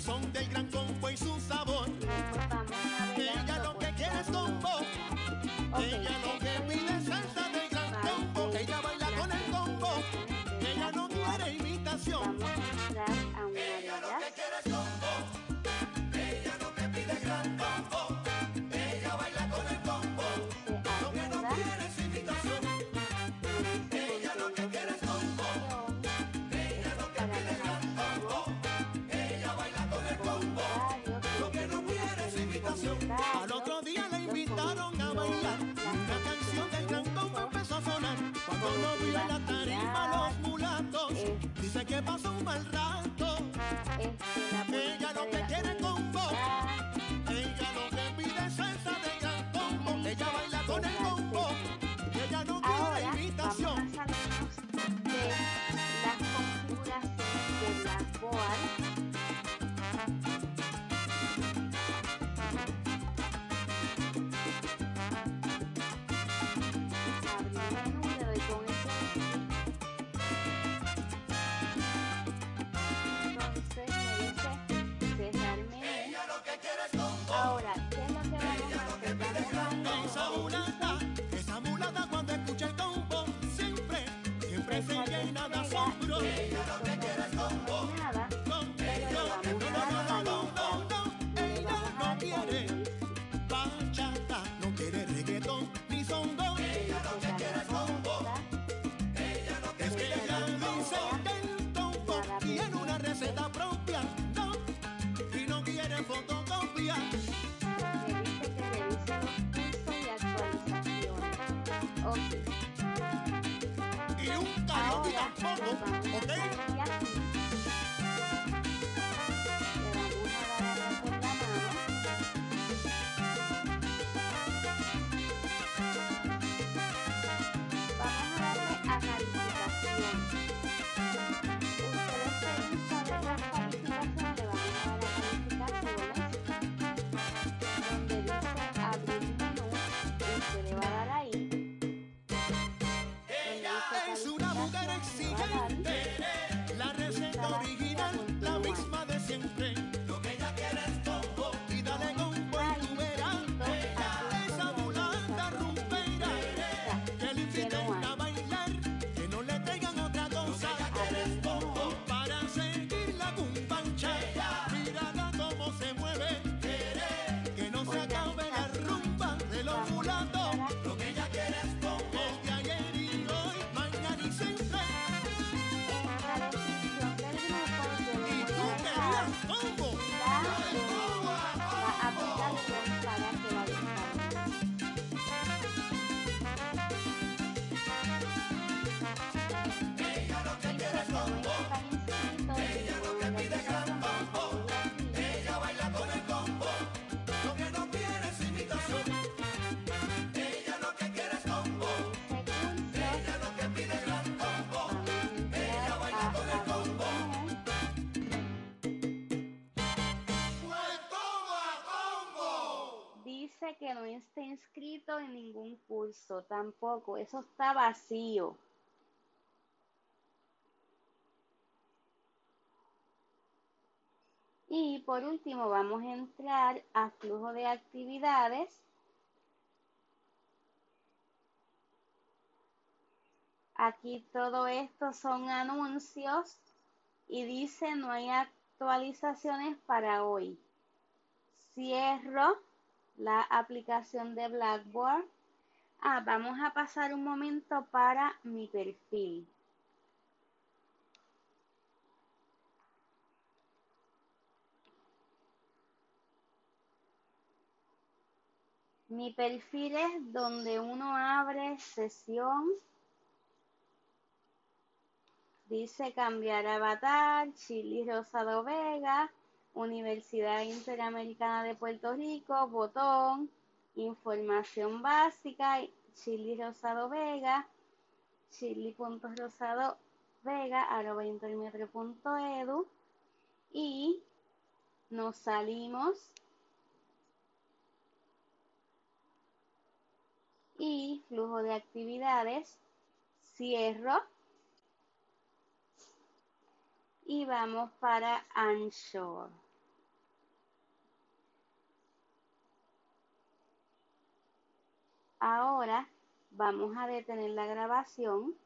son del gran combo y sus mal rato. Y un karaoke tampoco, ¿ok? siguiente. dice que no esté inscrito en ningún curso, tampoco, eso está vacío. Y por último vamos a entrar a flujo de actividades. Aquí todo esto son anuncios y dice no hay actualizaciones para hoy. Cierro la aplicación de Blackboard. Ah, vamos a pasar un momento para mi perfil. Mi perfil es donde uno abre sesión. Dice cambiar avatar, Chili Rosado Vega. Universidad Interamericana de Puerto Rico, Botón, Información Básica, Chili Rosado Vega, chili.rosadovega, edu. Y nos salimos. Y flujo de actividades, cierro y vamos para Anchor. Ahora vamos a detener la grabación